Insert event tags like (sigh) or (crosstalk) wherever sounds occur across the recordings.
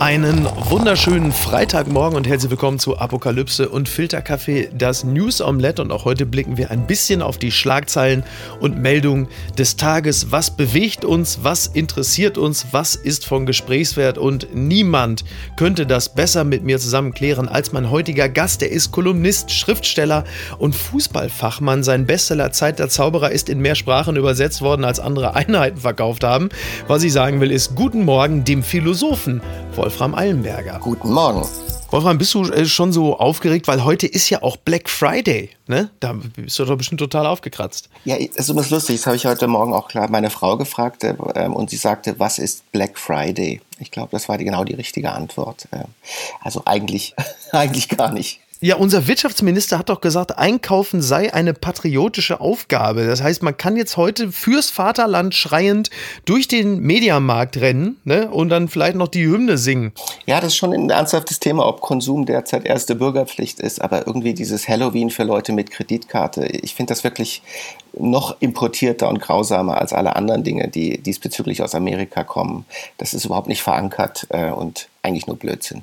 Einen wunderschönen Freitagmorgen und herzlich willkommen zu Apokalypse und Filterkaffee, das News Omelette. Und auch heute blicken wir ein bisschen auf die Schlagzeilen und Meldungen des Tages. Was bewegt uns? Was interessiert uns? Was ist von Gesprächswert? Und niemand könnte das besser mit mir zusammen klären als mein heutiger Gast. Er ist Kolumnist, Schriftsteller und Fußballfachmann. Sein Bestseller Zeit der Zauberer ist in mehr Sprachen übersetzt worden, als andere (laughs) Einheiten verkauft haben. Was ich sagen will, ist Guten Morgen dem Philosophen. Wolfram Eilenberger. Guten Morgen. Wolfram, bist du äh, schon so aufgeregt, weil heute ist ja auch Black Friday, ne? Da bist du doch bestimmt total aufgekratzt. Ja, das ist immer lustig. Das habe ich heute Morgen auch klar meine Frau gefragt äh, und sie sagte, was ist Black Friday? Ich glaube, das war die, genau die richtige Antwort. Äh, also eigentlich, (laughs) eigentlich gar nicht. Ja, unser Wirtschaftsminister hat doch gesagt, Einkaufen sei eine patriotische Aufgabe. Das heißt, man kann jetzt heute fürs Vaterland schreiend durch den Mediamarkt rennen ne, und dann vielleicht noch die Hymne singen. Ja, das ist schon ein ernsthaftes Thema, ob Konsum derzeit erste Bürgerpflicht ist. Aber irgendwie dieses Halloween für Leute mit Kreditkarte, ich finde das wirklich noch importierter und grausamer als alle anderen Dinge, die diesbezüglich aus Amerika kommen. Das ist überhaupt nicht verankert äh, und eigentlich nur Blödsinn.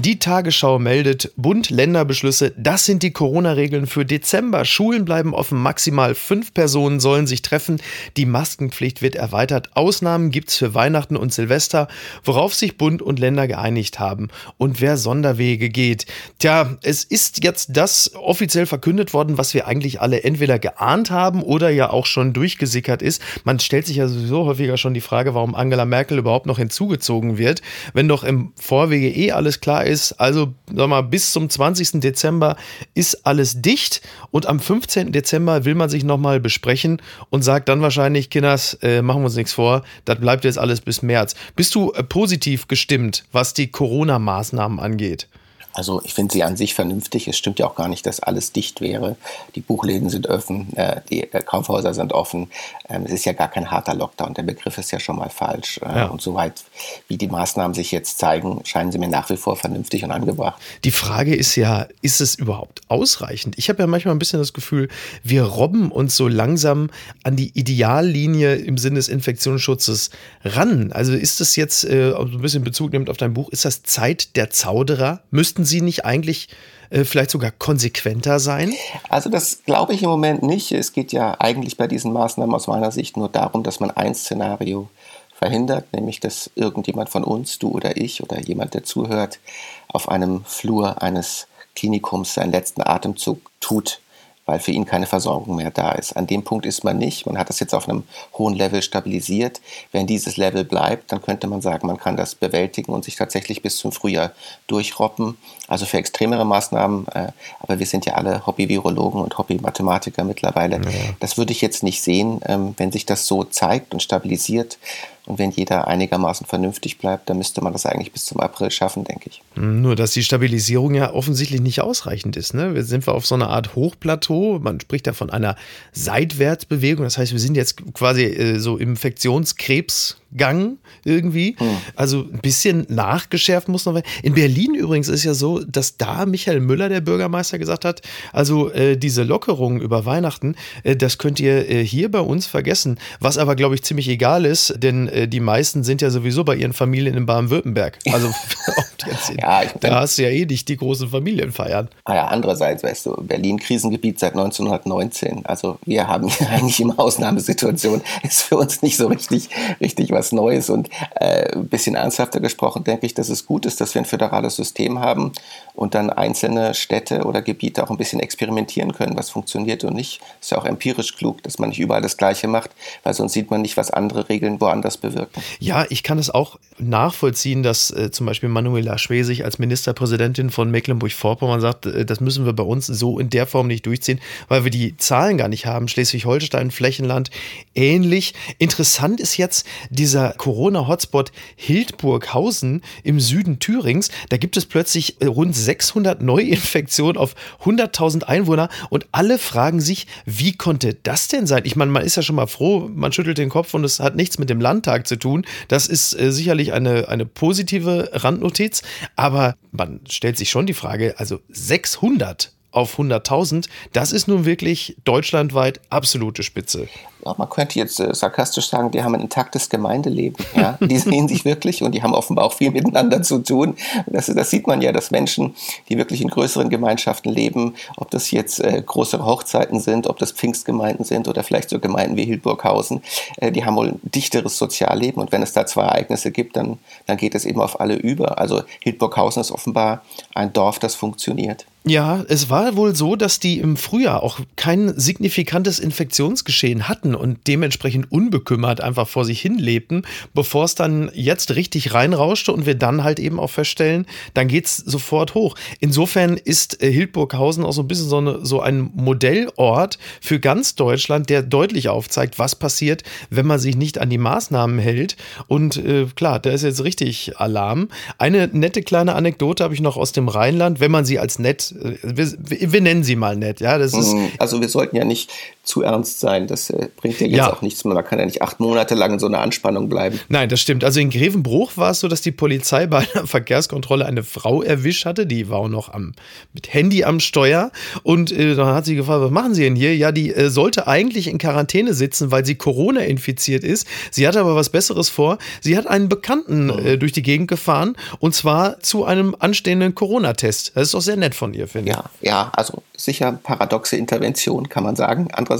Die Tagesschau meldet Bund-Länder-Beschlüsse. Das sind die Corona-Regeln für Dezember. Schulen bleiben offen. Maximal fünf Personen sollen sich treffen. Die Maskenpflicht wird erweitert. Ausnahmen gibt es für Weihnachten und Silvester, worauf sich Bund und Länder geeinigt haben. Und wer Sonderwege geht. Tja, es ist jetzt das offiziell verkündet worden, was wir eigentlich alle entweder geahnt haben oder ja auch schon durchgesickert ist. Man stellt sich ja sowieso häufiger schon die Frage, warum Angela Merkel überhaupt noch hinzugezogen wird, wenn doch im Vorwege eh alles klar ist ist. Also, sag mal, bis zum 20. Dezember ist alles dicht und am 15. Dezember will man sich nochmal besprechen und sagt dann wahrscheinlich, Kinders, äh, machen wir uns nichts vor, das bleibt jetzt alles bis März. Bist du äh, positiv gestimmt, was die Corona-Maßnahmen angeht? Also ich finde sie an sich vernünftig. Es stimmt ja auch gar nicht, dass alles dicht wäre. Die Buchläden sind offen, äh, die äh, Kaufhäuser sind offen. Ähm, es ist ja gar kein harter Lockdown. Der Begriff ist ja schon mal falsch. Äh, ja. Und soweit, wie die Maßnahmen sich jetzt zeigen, scheinen sie mir nach wie vor vernünftig und angebracht. Die Frage ist ja, ist es überhaupt ausreichend? Ich habe ja manchmal ein bisschen das Gefühl, wir robben uns so langsam an die Ideallinie im Sinne des Infektionsschutzes ran. Also ist das jetzt, äh, so ein bisschen Bezug nimmt auf dein Buch, ist das Zeit der Zauderer? Müssten Sie nicht eigentlich äh, vielleicht sogar konsequenter sein? Also das glaube ich im Moment nicht. Es geht ja eigentlich bei diesen Maßnahmen aus meiner Sicht nur darum, dass man ein Szenario verhindert, nämlich dass irgendjemand von uns, du oder ich oder jemand, der zuhört, auf einem Flur eines Klinikums seinen letzten Atemzug tut weil für ihn keine Versorgung mehr da ist. An dem Punkt ist man nicht. Man hat das jetzt auf einem hohen Level stabilisiert. Wenn dieses Level bleibt, dann könnte man sagen, man kann das bewältigen und sich tatsächlich bis zum Frühjahr durchroppen. Also für extremere Maßnahmen, äh, aber wir sind ja alle Hobby-Virologen und Hobby-Mathematiker mittlerweile. Ja. Das würde ich jetzt nicht sehen, ähm, wenn sich das so zeigt und stabilisiert und wenn jeder einigermaßen vernünftig bleibt, dann müsste man das eigentlich bis zum April schaffen, denke ich. Nur, dass die Stabilisierung ja offensichtlich nicht ausreichend ist. Ne? Wir sind wir auf so einer Art Hochplateau. Man spricht ja von einer Seitwärtsbewegung. Das heißt, wir sind jetzt quasi äh, so Infektionskrebs Gang irgendwie. Hm. Also ein bisschen nachgeschärft muss noch werden. In Berlin übrigens ist ja so, dass da Michael Müller, der Bürgermeister, gesagt hat, also äh, diese Lockerungen über Weihnachten, äh, das könnt ihr äh, hier bei uns vergessen. Was aber, glaube ich, ziemlich egal ist, denn äh, die meisten sind ja sowieso bei ihren Familien in Baden-Württemberg. Also (laughs) (laughs) ja, da hast du ja eh nicht die großen Familienfeiern. Ah ja, andererseits, weißt du, Berlin Krisengebiet seit 1919. Also wir haben hier (laughs) eigentlich immer Ausnahmesituation. Ist für uns nicht so richtig, richtig was Neues und äh, ein bisschen ernsthafter gesprochen, denke ich, dass es gut ist, dass wir ein föderales System haben und dann einzelne Städte oder Gebiete auch ein bisschen experimentieren können, was funktioniert und nicht. Ist ja auch empirisch klug, dass man nicht überall das Gleiche macht, weil sonst sieht man nicht, was andere Regeln woanders bewirken. Ja, ich kann es auch nachvollziehen, dass äh, zum Beispiel Manuela Schwesig als Ministerpräsidentin von Mecklenburg-Vorpommern sagt, äh, das müssen wir bei uns so in der Form nicht durchziehen, weil wir die Zahlen gar nicht haben. Schleswig-Holstein, Flächenland, ähnlich. Interessant ist jetzt diese dieser Corona-Hotspot Hildburghausen im Süden Thürings, da gibt es plötzlich äh, rund 600 Neuinfektionen auf 100.000 Einwohner und alle fragen sich, wie konnte das denn sein? Ich meine, man ist ja schon mal froh, man schüttelt den Kopf und es hat nichts mit dem Landtag zu tun. Das ist äh, sicherlich eine, eine positive Randnotiz. Aber man stellt sich schon die Frage, also 600 auf 100.000, das ist nun wirklich deutschlandweit absolute Spitze. Man könnte jetzt äh, sarkastisch sagen, die haben ein intaktes Gemeindeleben. Ja? Die (laughs) sehen sich wirklich und die haben offenbar auch viel miteinander zu tun. Das, das sieht man ja, dass Menschen, die wirklich in größeren Gemeinschaften leben, ob das jetzt äh, größere Hochzeiten sind, ob das Pfingstgemeinden sind oder vielleicht so Gemeinden wie Hildburghausen, äh, die haben wohl ein dichteres Sozialleben und wenn es da zwei Ereignisse gibt, dann, dann geht es eben auf alle über. Also Hildburghausen ist offenbar ein Dorf, das funktioniert. Ja, es war wohl so, dass die im Frühjahr auch kein signifikantes Infektionsgeschehen hatten und dementsprechend unbekümmert einfach vor sich hin lebten, bevor es dann jetzt richtig reinrauschte und wir dann halt eben auch feststellen, dann geht es sofort hoch. Insofern ist äh, Hildburghausen auch so ein bisschen so, eine, so ein Modellort für ganz Deutschland, der deutlich aufzeigt, was passiert, wenn man sich nicht an die Maßnahmen hält. Und äh, klar, da ist jetzt richtig Alarm. Eine nette kleine Anekdote habe ich noch aus dem Rheinland, wenn man sie als nett wir, wir, nennen sie mal nett, ja. Das ist mhm. also wir sollten ja nicht zu ernst sein. Das äh, bringt ja jetzt ja. auch nichts mehr. Man kann ja nicht acht Monate lang in so einer Anspannung bleiben. Nein, das stimmt. Also in Grevenbruch war es so, dass die Polizei bei einer (laughs) Verkehrskontrolle eine Frau erwischt hatte. Die war auch noch am, mit Handy am Steuer. Und äh, dann hat sie gefragt, was machen Sie denn hier? Ja, die äh, sollte eigentlich in Quarantäne sitzen, weil sie Corona infiziert ist. Sie hatte aber was Besseres vor. Sie hat einen Bekannten oh. durch die Gegend gefahren und zwar zu einem anstehenden Corona-Test. Das ist doch sehr nett von ihr, finde ich. Ja, ja, also sicher paradoxe Intervention, kann man sagen. Andererseits,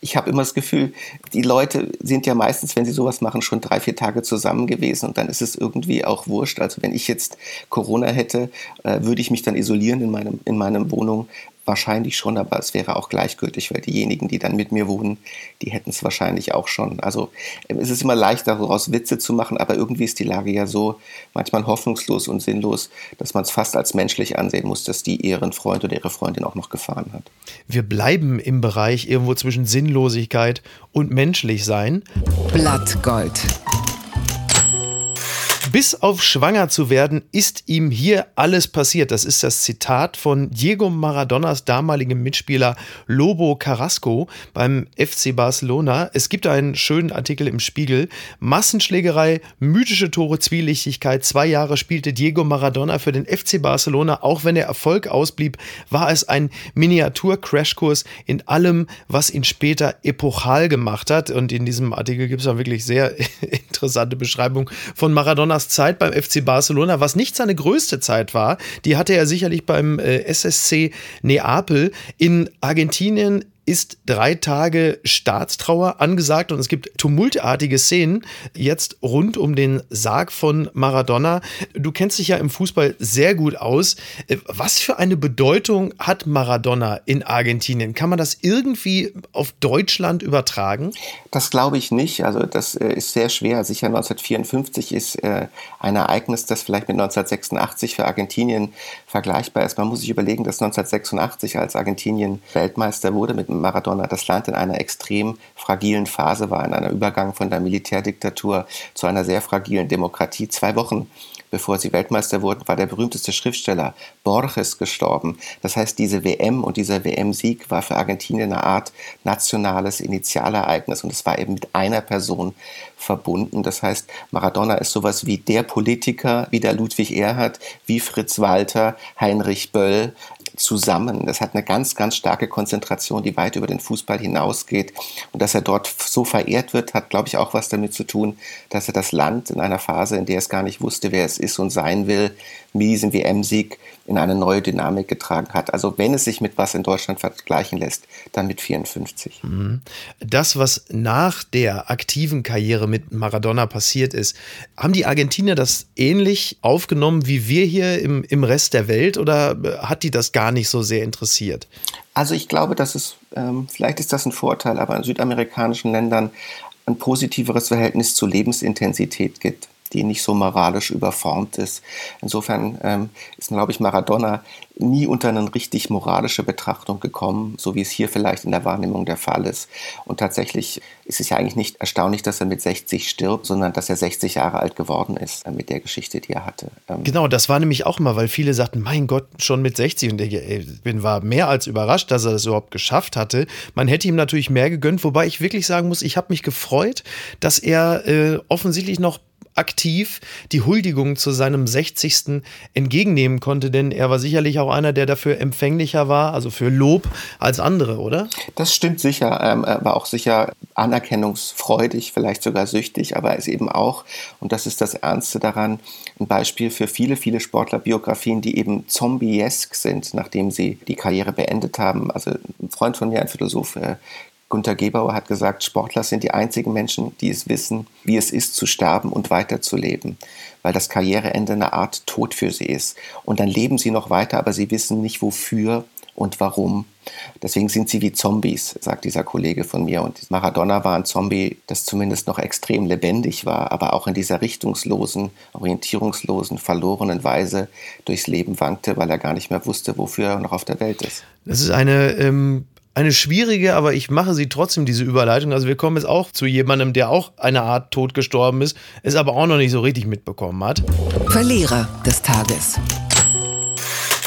ich habe immer das Gefühl, die Leute sind ja meistens, wenn sie sowas machen, schon drei, vier Tage zusammen gewesen und dann ist es irgendwie auch wurscht. Also wenn ich jetzt Corona hätte, äh, würde ich mich dann isolieren in meinem, in meinem Wohnung. Wahrscheinlich schon, aber es wäre auch gleichgültig, weil diejenigen, die dann mit mir wohnen, die hätten es wahrscheinlich auch schon. Also ähm, es ist immer leicht, daraus Witze zu machen, aber irgendwie ist die Lage ja so manchmal hoffnungslos und sinnlos, dass man es fast als menschlich ansehen muss, dass die ihren Freund oder ihre Freundin auch noch gefahren hat. Wir bleiben im Bereich irgendwo zwischen Sinnlosigkeit und menschlich sein. Blattgold. Bis auf schwanger zu werden, ist ihm hier alles passiert. Das ist das Zitat von Diego Maradonas damaligem Mitspieler Lobo Carrasco beim FC Barcelona. Es gibt einen schönen Artikel im Spiegel. Massenschlägerei, mythische Tore, Zwielichtigkeit. Zwei Jahre spielte Diego Maradona für den FC Barcelona. Auch wenn der Erfolg ausblieb, war es ein Miniatur-Crashkurs in allem, was ihn später epochal gemacht hat. Und in diesem Artikel gibt es auch wirklich sehr (laughs) interessante Beschreibung von Maradonas Neymars Zeit beim FC Barcelona, was nicht seine größte Zeit war, die hatte er sicherlich beim äh, SSC Neapel. In Argentinien ist drei Tage Staatstrauer angesagt und es gibt tumultartige Szenen jetzt rund um den Sarg von Maradona. Du kennst dich ja im Fußball sehr gut aus. Was für eine Bedeutung hat Maradona in Argentinien? Kann man das irgendwie auf Deutschland übertragen? Das glaube ich nicht. Also das äh, ist sehr schwer. Sicher 1954 ist äh, ein Ereignis, das vielleicht mit 1986 für Argentinien vergleichbar ist. Man muss sich überlegen, dass 1986, als Argentinien Weltmeister wurde mit Maradona das Land in einer extrem fragilen Phase war, in einer Übergang von der Militärdiktatur zu einer sehr fragilen Demokratie. Zwei Wochen bevor sie Weltmeister wurden, war der berühmteste Schriftsteller Borges gestorben. Das heißt, diese WM und dieser WM-Sieg war für Argentinien eine Art nationales Initialereignis und es war eben mit einer Person verbunden. Das heißt, Maradona ist sowas wie der Politiker, wie der Ludwig Erhard, wie Fritz Walter, Heinrich Böll, zusammen. Das hat eine ganz, ganz starke Konzentration, die weit über den Fußball hinausgeht. Und dass er dort so verehrt wird, hat, glaube ich, auch was damit zu tun, dass er das Land in einer Phase, in der es gar nicht wusste, wer es ist und sein will, mit diesem WM-Sieg in eine neue Dynamik getragen hat. Also wenn es sich mit was in Deutschland vergleichen lässt, dann mit 54. Mhm. Das, was nach der aktiven Karriere mit Maradona passiert ist, haben die Argentinier das ähnlich aufgenommen wie wir hier im, im Rest der Welt oder hat die das gar nicht so sehr interessiert? Also ich glaube, dass es, ähm, vielleicht ist das ein Vorteil, aber in südamerikanischen Ländern ein positiveres Verhältnis zur Lebensintensität gibt die nicht so moralisch überformt ist. Insofern ähm, ist, glaube ich, Maradona nie unter eine richtig moralische Betrachtung gekommen, so wie es hier vielleicht in der Wahrnehmung der Fall ist. Und tatsächlich ist es ja eigentlich nicht erstaunlich, dass er mit 60 stirbt, sondern dass er 60 Jahre alt geworden ist äh, mit der Geschichte, die er hatte. Ähm genau, das war nämlich auch mal, weil viele sagten, mein Gott, schon mit 60. Und ich bin war mehr als überrascht, dass er das überhaupt geschafft hatte. Man hätte ihm natürlich mehr gegönnt, wobei ich wirklich sagen muss, ich habe mich gefreut, dass er äh, offensichtlich noch aktiv die Huldigung zu seinem 60. entgegennehmen konnte, denn er war sicherlich auch einer, der dafür empfänglicher war, also für Lob, als andere, oder? Das stimmt sicher. Ähm, er war auch sicher anerkennungsfreudig, vielleicht sogar süchtig, aber er ist eben auch, und das ist das Ernste daran, ein Beispiel für viele, viele Sportlerbiografien, die eben zombiesk sind, nachdem sie die Karriere beendet haben. Also ein Freund von mir, ein Philosoph, äh, Gunther Gebauer hat gesagt, Sportler sind die einzigen Menschen, die es wissen, wie es ist zu sterben und weiterzuleben, weil das Karriereende eine Art Tod für sie ist. Und dann leben sie noch weiter, aber sie wissen nicht wofür und warum. Deswegen sind sie wie Zombies, sagt dieser Kollege von mir. Und Maradona war ein Zombie, das zumindest noch extrem lebendig war, aber auch in dieser richtungslosen, orientierungslosen, verlorenen Weise durchs Leben wankte, weil er gar nicht mehr wusste, wofür er noch auf der Welt ist. Das ist eine ähm, eine schwierige, aber ich mache sie trotzdem, diese Überleitung. Also wir kommen jetzt auch zu jemandem, der auch eine Art tot gestorben ist, es aber auch noch nicht so richtig mitbekommen hat. Verlierer des Tages.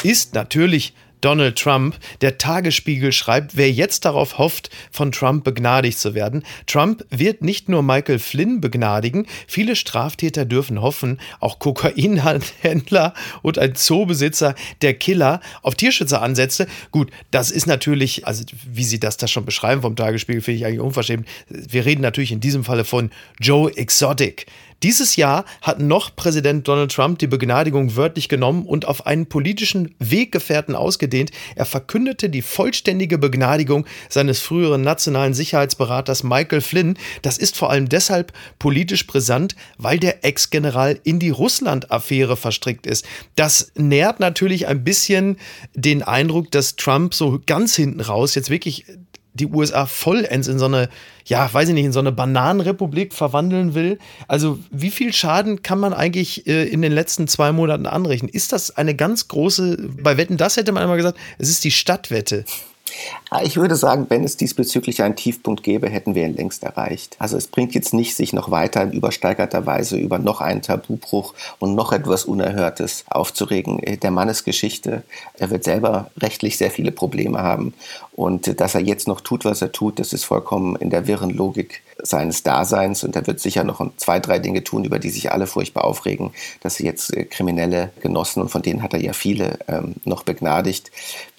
Ist natürlich Donald Trump. Der Tagesspiegel schreibt, wer jetzt darauf hofft, von Trump begnadigt zu werden. Trump wird nicht nur Michael Flynn begnadigen, viele Straftäter dürfen hoffen, auch Kokainhändler und ein Zoobesitzer, der Killer, auf Tierschützer ansetzte. Gut, das ist natürlich, also wie Sie das da schon beschreiben vom Tagesspiegel, finde ich eigentlich unverschämt. Wir reden natürlich in diesem Falle von Joe Exotic. Dieses Jahr hat noch Präsident Donald Trump die Begnadigung wörtlich genommen und auf einen politischen Weggefährten ausgedehnt. Er verkündete die vollständige Begnadigung seines früheren nationalen Sicherheitsberaters Michael Flynn. Das ist vor allem deshalb politisch brisant, weil der Ex-General in die Russland-Affäre verstrickt ist. Das nährt natürlich ein bisschen den Eindruck, dass Trump so ganz hinten raus jetzt wirklich die USA vollends in so eine, ja, weiß ich nicht, in so eine Bananenrepublik verwandeln will. Also wie viel Schaden kann man eigentlich äh, in den letzten zwei Monaten anrechnen? Ist das eine ganz große, bei Wetten, das hätte man einmal gesagt, es ist die Stadtwette. Ah, ich würde sagen, wenn es diesbezüglich einen Tiefpunkt gäbe, hätten wir ihn längst erreicht. Also es bringt jetzt nicht, sich noch weiter in übersteigerter Weise über noch einen Tabubruch und noch etwas Unerhörtes aufzuregen. Äh, der Mann ist Geschichte. Er wird selber rechtlich sehr viele Probleme haben. Und dass er jetzt noch tut, was er tut, das ist vollkommen in der wirren Logik seines Daseins. Und er wird sicher noch zwei, drei Dinge tun, über die sich alle furchtbar aufregen, dass sie jetzt äh, kriminelle Genossen, und von denen hat er ja viele, ähm, noch begnadigt.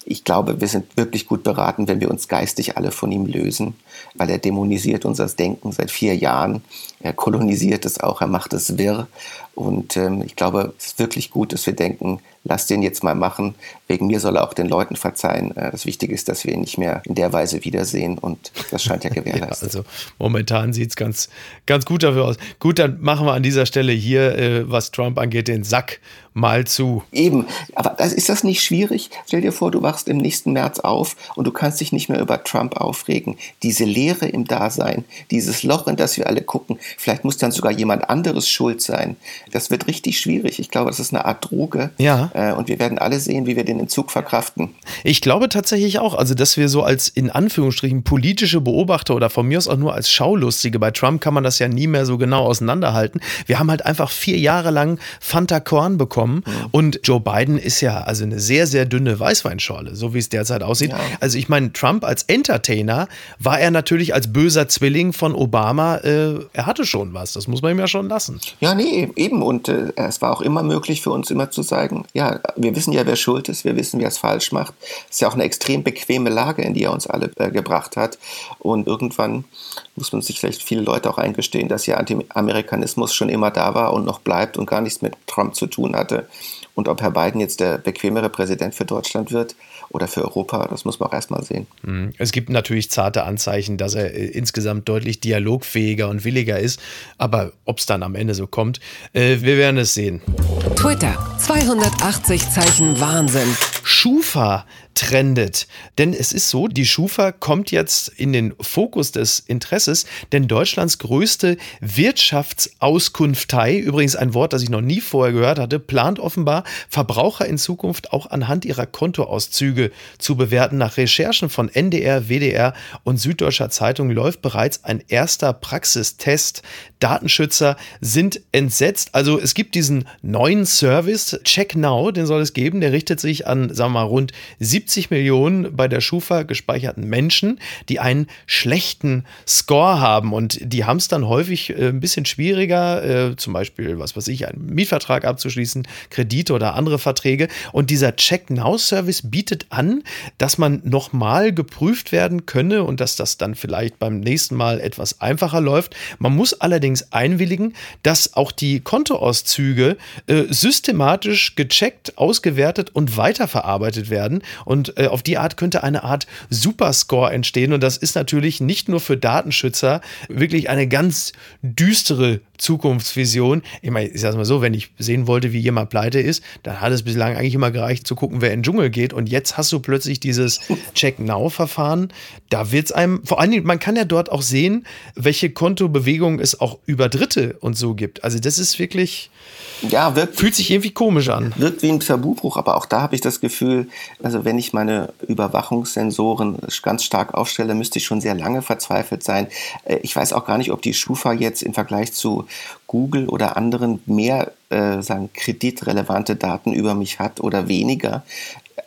Ich glaube, wir sind wirklich gut beraten, wenn wir uns geistig alle von ihm lösen, weil er dämonisiert unser Denken seit vier Jahren. Er kolonisiert es auch, er macht es wirr. Und ähm, ich glaube, es ist wirklich gut, dass wir denken, lass den jetzt mal machen. Wegen mir soll er auch den Leuten verzeihen. Äh, das Wichtige ist, dass wir ihn nicht mehr in der Weise wiedersehen und das scheint ja (laughs) gewährleistet. ja, also momentan sieht es ganz, ganz gut dafür aus. Gut, dann machen wir an dieser Stelle hier, äh, was Trump angeht, den Sack mal zu. Eben, aber das, ist das nicht schwierig? Stell dir vor, du wachst im nächsten März auf und du kannst dich nicht mehr über Trump aufregen. Diese Leere im Dasein, dieses Loch, in das wir alle gucken, vielleicht muss dann sogar jemand anderes schuld sein. Das wird richtig schwierig. Ich glaube, das ist eine Art Droge. Ja. Äh, und wir werden alle sehen, wie wir den Entzug verkraften. Ich glaube tatsächlich auch, also dass wir so als in Anführungsstrichen politische Beobachter oder von mir aus auch nur als Schaulustige, bei Trump kann man das ja nie mehr so genau auseinanderhalten. Wir haben halt einfach vier Jahre lang Fanta Korn bekommen mhm. und Joe Biden ist ja also eine sehr, sehr dünne Weißweinschorle, so wie es derzeit aussieht. Ja. Also ich meine, Trump als Entertainer war er natürlich als böser Zwilling von Obama, äh, er hatte schon was, das muss man ihm ja schon lassen. Ja, nee, eben und äh, es war auch immer möglich für uns immer zu sagen, ja, wir wissen ja, wer schuld ist, wir wissen, wer es falsch macht. Es ist ja auch eine extrem bequeme Lage, in die er uns alle äh, gebracht hat. Und irgendwann muss man sich vielleicht viele Leute auch eingestehen, dass ja Anti-Amerikanismus schon immer da war und noch bleibt und gar nichts mit Trump zu tun hatte. Und ob Herr Biden jetzt der bequemere Präsident für Deutschland wird oder für Europa, das muss man auch erstmal sehen. Mhm. Es gibt natürlich zarte Anzeichen, dass er äh, insgesamt deutlich dialogfähiger und williger ist. Aber ob es dann am Ende so kommt, äh, wir werden es sehen. Twitter, 280 Zeichen Wahnsinn. Schufa trendet. Denn es ist so, die Schufa kommt jetzt in den Fokus des Interesses, denn Deutschlands größte Wirtschaftsauskunftei, übrigens ein Wort, das ich noch nie vorher gehört hatte, plant offenbar, Verbraucher in Zukunft auch anhand ihrer Kontoauszüge zu bewerten. Nach Recherchen von NDR, WDR und Süddeutscher Zeitung läuft bereits ein erster Praxistest. Datenschützer sind entsetzt. Also es gibt diesen neuen Service, Check Now, den soll es geben, der richtet sich an sagen wir mal, rund 70 Millionen bei der Schufa gespeicherten Menschen, die einen schlechten Score haben. Und die haben es dann häufig äh, ein bisschen schwieriger, äh, zum Beispiel, was weiß ich, einen Mietvertrag abzuschließen, Kredite oder andere Verträge. Und dieser Check-Now-Service bietet an, dass man nochmal geprüft werden könne und dass das dann vielleicht beim nächsten Mal etwas einfacher läuft. Man muss allerdings einwilligen, dass auch die Kontoauszüge äh, systematisch gecheckt, ausgewertet und weiterverarbeitet werden. Und äh, auf die Art könnte eine Art Superscore entstehen. Und das ist natürlich nicht nur für Datenschützer wirklich eine ganz düstere Zukunftsvision. Ich meine, ich sag's mal so, wenn ich sehen wollte, wie jemand pleite ist, dann hat es bislang eigentlich immer gereicht zu gucken, wer in den Dschungel geht. Und jetzt hast du plötzlich dieses (laughs) Check-Now-Verfahren. Da wird's einem, vor allen Dingen, man kann ja dort auch sehen, welche Kontobewegungen es auch über Dritte und so gibt. Also das ist wirklich, ja, wirkt, fühlt sich irgendwie komisch an. Wirkt wie ein Tabubruch, aber auch da habe ich das Gefühl, also wenn ich meine Überwachungssensoren ganz stark aufstelle, müsste ich schon sehr lange verzweifelt sein. Äh, ich weiß auch gar nicht, ob die Schufa jetzt im Vergleich zu Google oder anderen mehr äh, sagen, kreditrelevante Daten über mich hat oder weniger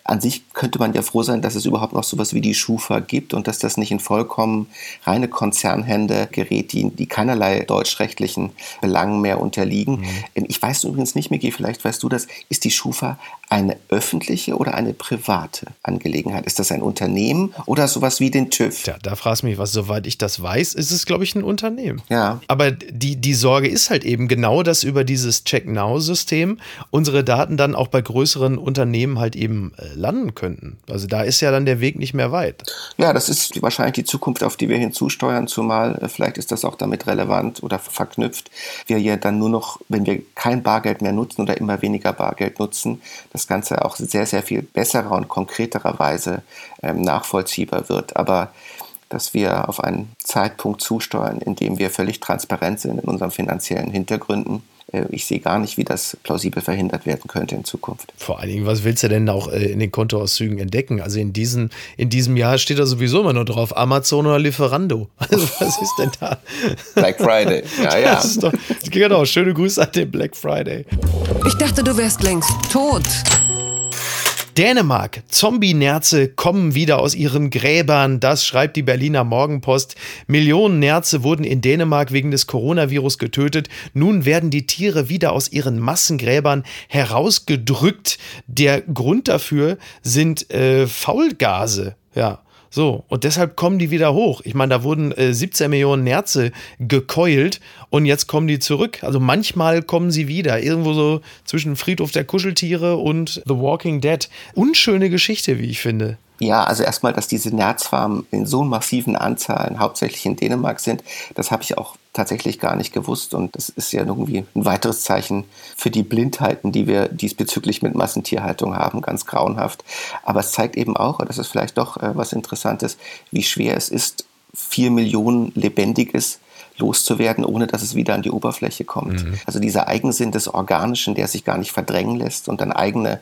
an sich könnte man ja froh sein, dass es überhaupt noch sowas wie die Schufa gibt und dass das nicht in vollkommen reine Konzernhände gerät, die, die keinerlei deutschrechtlichen Belangen mehr unterliegen. Mhm. Ich weiß übrigens nicht, Miki, vielleicht weißt du das, ist die Schufa eine öffentliche oder eine private Angelegenheit? Ist das ein Unternehmen oder sowas wie den TÜV? Ja, da fragst du mich was. Soweit ich das weiß, ist es, glaube ich, ein Unternehmen. Ja. Aber die, die Sorge ist halt eben genau, dass über dieses Check-Now-System unsere Daten dann auch bei größeren Unternehmen halt eben äh, landen könnten. Also da ist ja dann der Weg nicht mehr weit. Ja, das ist wahrscheinlich die Zukunft, auf die wir hinzusteuern, zumal äh, vielleicht ist das auch damit relevant oder verknüpft. Wir ja dann nur noch, wenn wir kein Bargeld mehr nutzen oder immer weniger Bargeld nutzen, das Ganze auch sehr, sehr viel besserer und konkreterer Weise ähm, nachvollziehbar wird. Aber dass wir auf einen Zeitpunkt zusteuern, in dem wir völlig transparent sind in unseren finanziellen Hintergründen, ich sehe gar nicht, wie das plausibel verhindert werden könnte in Zukunft. Vor allen Dingen, was willst du denn auch äh, in den Kontoauszügen entdecken? Also in, diesen, in diesem Jahr steht da sowieso immer nur drauf, Amazon oder Lieferando. (laughs) Also was ist denn da? Black Friday, (laughs) ja, ja. Das ist doch, genau, schöne Grüße an den Black Friday. Ich dachte, du wärst längst tot. Dänemark. Zombie-Nerze kommen wieder aus ihren Gräbern. Das schreibt die Berliner Morgenpost. Millionen Nerze wurden in Dänemark wegen des Coronavirus getötet. Nun werden die Tiere wieder aus ihren Massengräbern herausgedrückt. Der Grund dafür sind äh, Faulgase. Ja, so, und deshalb kommen die wieder hoch. Ich meine, da wurden äh, 17 Millionen Nerze gekeult und jetzt kommen die zurück. Also manchmal kommen sie wieder. Irgendwo so zwischen Friedhof der Kuscheltiere und The Walking Dead. Unschöne Geschichte, wie ich finde. Ja, also erstmal, dass diese Nerzfarmen in so massiven Anzahlen hauptsächlich in Dänemark sind, das habe ich auch tatsächlich gar nicht gewusst. Und das ist ja irgendwie ein weiteres Zeichen für die Blindheiten, die wir diesbezüglich mit Massentierhaltung haben, ganz grauenhaft. Aber es zeigt eben auch, und das ist vielleicht doch äh, was Interessantes, wie schwer es ist, vier Millionen Lebendiges loszuwerden, ohne dass es wieder an die Oberfläche kommt. Mhm. Also dieser Eigensinn des Organischen, der sich gar nicht verdrängen lässt und dann eigene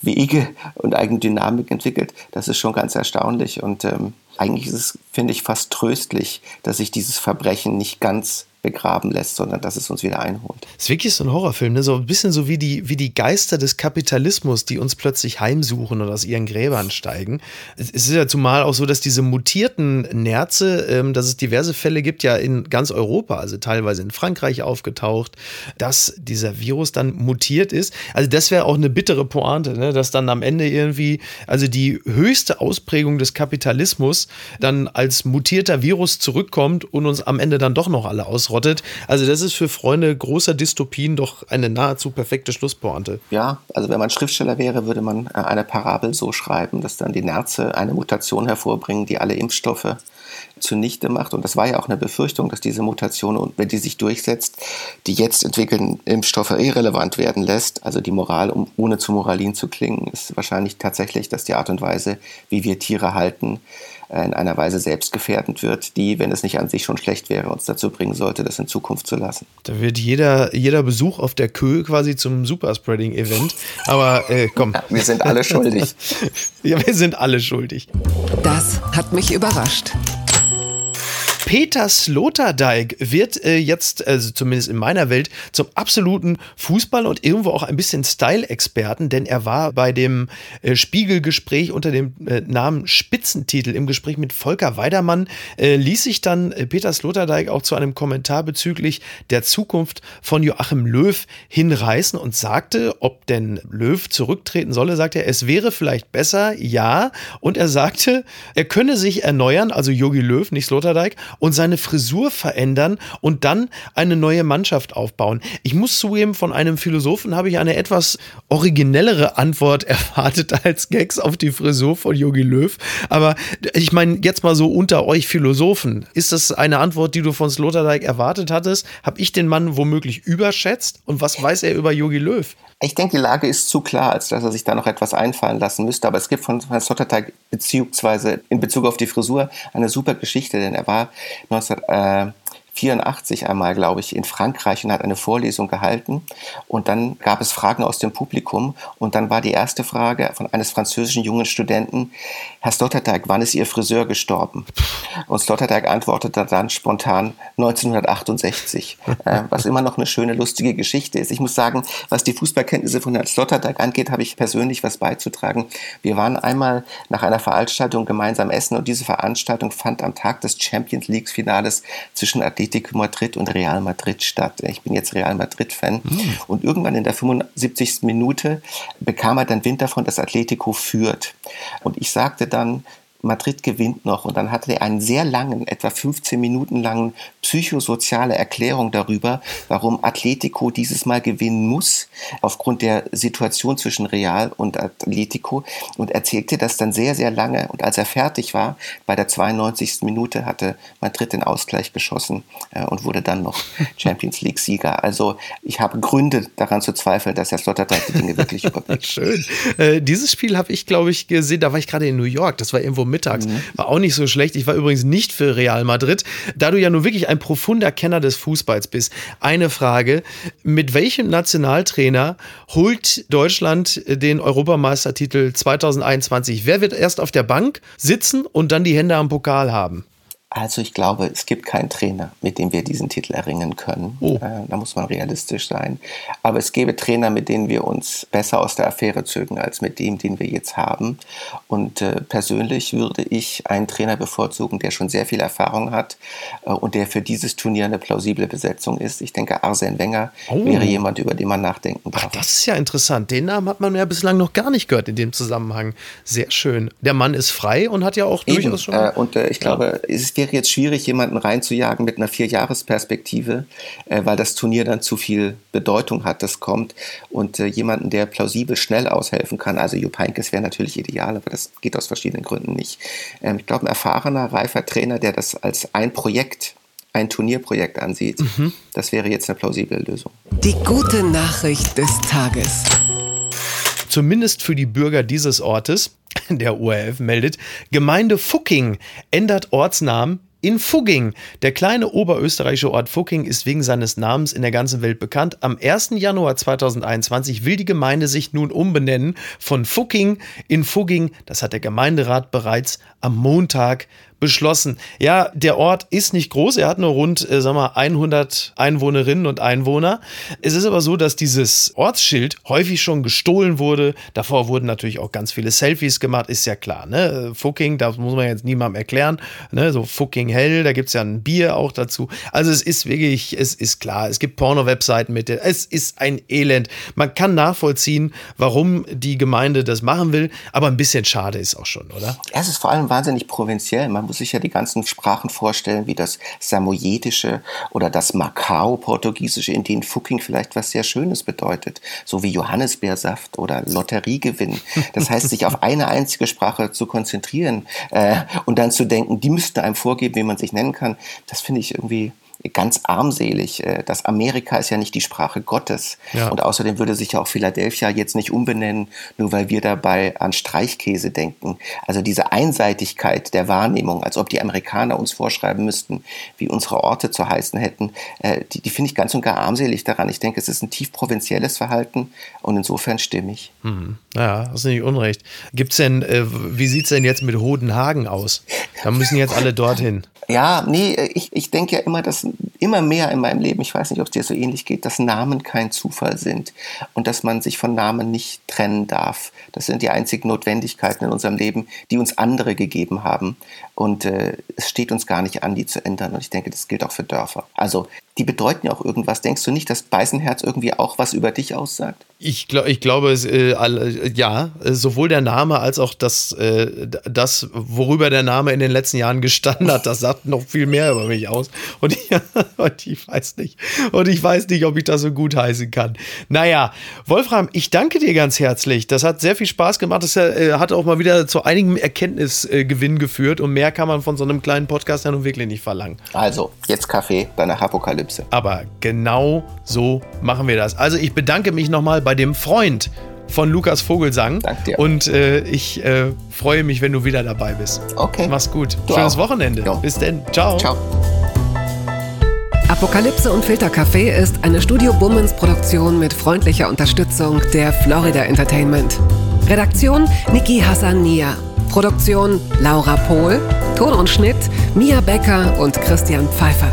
Wege und eigene Dynamik entwickelt, das ist schon ganz erstaunlich. Und ähm, eigentlich ist es, finde ich, fast tröstlich, dass sich dieses Verbrechen nicht ganz begraben lässt, sondern dass es uns wieder einholt. Es ist wirklich so ein Horrorfilm, ne? so ein bisschen so wie die, wie die Geister des Kapitalismus, die uns plötzlich heimsuchen und aus ihren Gräbern steigen. Es ist ja zumal auch so, dass diese mutierten Nerze, ähm, dass es diverse Fälle gibt, ja in ganz Europa, also teilweise in Frankreich aufgetaucht, dass dieser Virus dann mutiert ist. Also das wäre auch eine bittere Pointe, ne? dass dann am Ende irgendwie, also die höchste Ausprägung des Kapitalismus dann als mutierter Virus zurückkommt und uns am Ende dann doch noch alle aus ausrottet. Also das ist für Freunde großer Dystopien doch eine nahezu perfekte Schlusspointe. Ja, also wenn man Schriftsteller wäre, würde man äh, eine Parabel so schreiben, dass dann die Nerze eine Mutation hervorbringen, die alle Impfstoffe zunichte macht. Und das war ja auch eine Befürchtung, dass diese Mutation, wenn die sich durchsetzt, die jetzt entwickelten Impfstoffe irrelevant werden lässt. Also die Moral, um ohne zu Moralin zu klingen, ist wahrscheinlich tatsächlich, dass die Art und Weise, wie wir Tiere halten, in einer Weise selbstgefährdend wird, die, wenn es nicht an sich schon schlecht wäre, uns dazu bringen sollte, das in Zukunft zu lassen. Da wird jeder, jeder Besuch auf der Kö quasi zum Superspreading-Event. Aber äh, komm. Ja, wir sind alle schuldig. (laughs) ja, wir sind alle schuldig. Das hat mich überrascht. Peter Sloterdijk wird äh, jetzt, also zumindest in meiner Welt, zum absoluten Fußball und irgendwo auch ein bisschen Style-Experten, denn er war bei dem äh, Spiegelgespräch unter dem äh, Namen Spitzentitel im Gespräch mit Volker Weidermann, äh, ließ sich dann äh, Peter Sloterdijk auch zu einem Kommentar bezüglich der Zukunft von Joachim Löw hinreißen und sagte, ob denn Löw zurücktreten solle, sagte er, es wäre vielleicht besser, ja. Und er sagte, er könne sich erneuern, also Jogi Löw, nicht Sloterdijk, und seine Frisur verändern und dann eine neue Mannschaft aufbauen. Ich muss zugeben, von einem Philosophen habe ich eine etwas originellere Antwort (laughs) erwartet als Gags auf die Frisur von Yogi Löw. Aber ich meine, jetzt mal so unter euch Philosophen, ist das eine Antwort, die du von Sloterdijk erwartet hattest? Habe ich den Mann womöglich überschätzt? Und was weiß er über Yogi Löw? Ich denke, die Lage ist zu klar, als dass er sich da noch etwas einfallen lassen müsste. Aber es gibt von Herrn Sloterdijk beziehungsweise in Bezug auf die Frisur eine super Geschichte, denn er war 19, äh, 84 einmal, glaube ich, in Frankreich und hat eine Vorlesung gehalten. Und dann gab es Fragen aus dem Publikum. Und dann war die erste Frage von eines französischen jungen Studenten, Herr Sloterdijk, wann ist Ihr Friseur gestorben? Und Sloterdijk antwortete dann spontan 1968, äh, was immer noch eine schöne, lustige Geschichte ist. Ich muss sagen, was die Fußballkenntnisse von Herrn Sloterdijk angeht, habe ich persönlich was beizutragen. Wir waren einmal nach einer Veranstaltung gemeinsam essen und diese Veranstaltung fand am Tag des Champions League Finales zwischen Athleten Atletico Madrid und Real Madrid statt. Ich bin jetzt Real Madrid-Fan. Mhm. Und irgendwann in der 75. Minute bekam er dann Wind davon, dass Atletico führt. Und ich sagte dann, Madrid gewinnt noch. Und dann hatte er einen sehr langen, etwa 15 Minuten langen psychosoziale Erklärung darüber, warum Atletico dieses Mal gewinnen muss, aufgrund der Situation zwischen Real und Atletico. Und erzählte das dann sehr, sehr lange. Und als er fertig war, bei der 92. Minute hatte Madrid den Ausgleich geschossen äh, und wurde dann noch (laughs) Champions League-Sieger. Also ich habe Gründe daran zu zweifeln, dass Herr Sloterdijk die Dinge wirklich (laughs) überblickt. Schön. Äh, dieses Spiel habe ich, glaube ich, gesehen. Da war ich gerade in New York. Das war irgendwo mittags. Mhm. War auch nicht so schlecht. Ich war übrigens nicht für Real Madrid. Da du ja nun wirklich ein profunder Kenner des Fußballs bist, eine Frage. Mit welchem Nationaltrainer holt Deutschland den Europameistertitel 2021? Wer wird erst auf der Bank sitzen und dann die Hände am Pokal haben? Also ich glaube, es gibt keinen Trainer, mit dem wir diesen Titel erringen können. Oh. Äh, da muss man realistisch sein. Aber es gäbe Trainer, mit denen wir uns besser aus der Affäre zögen, als mit dem, den wir jetzt haben. Und äh, persönlich würde ich einen Trainer bevorzugen, der schon sehr viel Erfahrung hat äh, und der für dieses Turnier eine plausible Besetzung ist. Ich denke, Arsene Wenger oh. wäre jemand, über den man nachdenken darf. Ach, das ist ja interessant. Den Namen hat man ja bislang noch gar nicht gehört in dem Zusammenhang. Sehr schön. Der Mann ist frei und hat ja auch Eben. durchaus schon... Äh, und äh, ich glaube, es ist wäre jetzt schwierig, jemanden reinzujagen mit einer Vierjahresperspektive, äh, weil das Turnier dann zu viel Bedeutung hat, das kommt. Und äh, jemanden, der plausibel schnell aushelfen kann, also Jupp Heynckes wäre natürlich ideal, aber das geht aus verschiedenen Gründen nicht. Ähm, ich glaube, ein erfahrener, reifer Trainer, der das als ein Projekt ein Turnierprojekt ansieht. Mhm. Das wäre jetzt eine plausible Lösung. Die gute Nachricht des Tages. Zumindest für die Bürger dieses Ortes (laughs) der ORF meldet, Gemeinde Fucking ändert Ortsnamen in Fugging. Der kleine oberösterreichische Ort Fugging ist wegen seines Namens in der ganzen Welt bekannt. Am 1. Januar 2021 will die Gemeinde sich nun umbenennen von Fugging in Fugging. Das hat der Gemeinderat bereits am Montag beschlossen. Ja, der Ort ist nicht groß, er hat nur rund, äh, sag mal, 100 Einwohnerinnen und Einwohner. Es ist aber so, dass dieses Ortsschild häufig schon gestohlen wurde. Davor wurden natürlich auch ganz viele Selfies gemacht, ist ja klar, ne? Fucking, das muss man jetzt niemandem erklären, ne? So fucking hell, da gibt's ja ein Bier auch dazu. Also es ist wirklich, es ist klar, es gibt Porno-Webseiten mit, es ist ein Elend. Man kann nachvollziehen, warum die Gemeinde das machen will, aber ein bisschen schade ist auch schon, oder? Es ist vor allem wahnsinnig provinziell. Man muss sich ja die ganzen Sprachen vorstellen, wie das Samojedische oder das Macau-Portugiesische, in denen Fucking vielleicht was sehr Schönes bedeutet, so wie Johannisbeersaft oder Lotteriegewinn. Das heißt, sich auf eine einzige Sprache zu konzentrieren äh, und dann zu denken, die müssten einem vorgeben, wie man sich nennen kann, das finde ich irgendwie ganz armselig. Äh, das Amerika ist ja nicht die Sprache Gottes. Ja. Und außerdem würde sich ja auch Philadelphia jetzt nicht umbenennen, nur weil wir dabei an Streichkäse denken. Also diese Einseitigkeit der Wahrnehmung, als ob die Amerikaner uns vorschreiben müssten, wie unsere Orte zu heißen hätten, äh, die, die finde ich ganz und gar armselig daran. Ich denke, es ist ein tief provinzielles Verhalten und insofern stimmig. Mhm. Ja, hast du nicht unrecht. Gibt's denn, äh, wie sieht es denn jetzt mit Hodenhagen aus? Da müssen jetzt alle dorthin. Ja, nee, ich, ich denke ja immer, dass immer mehr in meinem Leben, ich weiß nicht, ob es dir so ähnlich geht, dass Namen kein Zufall sind und dass man sich von Namen nicht trennen darf. Das sind die einzigen Notwendigkeiten in unserem Leben, die uns andere gegeben haben. Und äh, es steht uns gar nicht an, die zu ändern. Und ich denke, das gilt auch für Dörfer. Also die bedeuten ja auch irgendwas. Denkst du nicht, dass Beißenherz irgendwie auch was über dich aussagt? Ich, glaub, ich glaube, äh, ja, sowohl der Name als auch das, äh, das, worüber der Name in den letzten Jahren gestanden hat, das sagt noch viel mehr über mich aus. Und ich, (laughs) und ich weiß nicht, und ich weiß nicht, ob ich das so gut heißen kann. Naja, Wolfram, ich danke dir ganz herzlich. Das hat sehr viel Spaß gemacht. Das äh, hat auch mal wieder zu einigem Erkenntnisgewinn geführt. Und mehr kann man von so einem kleinen Podcast ja nun wirklich nicht verlangen. Also, jetzt Kaffee bei einer Apokalypse. Aber genau so machen wir das. Also, ich bedanke mich nochmal bei dem Freund von Lukas Vogelsang. Danke dir. Und äh, ich äh, freue mich, wenn du wieder dabei bist. Okay. Mach's gut. Du Schönes auch. Wochenende. Jo. Bis denn. Ciao. Ciao. Apokalypse und Filtercafé ist eine Studio Bummens Produktion mit freundlicher Unterstützung der Florida Entertainment. Redaktion Niki Hassania. Produktion Laura Pohl. Ton und Schnitt Mia Becker und Christian Pfeiffer.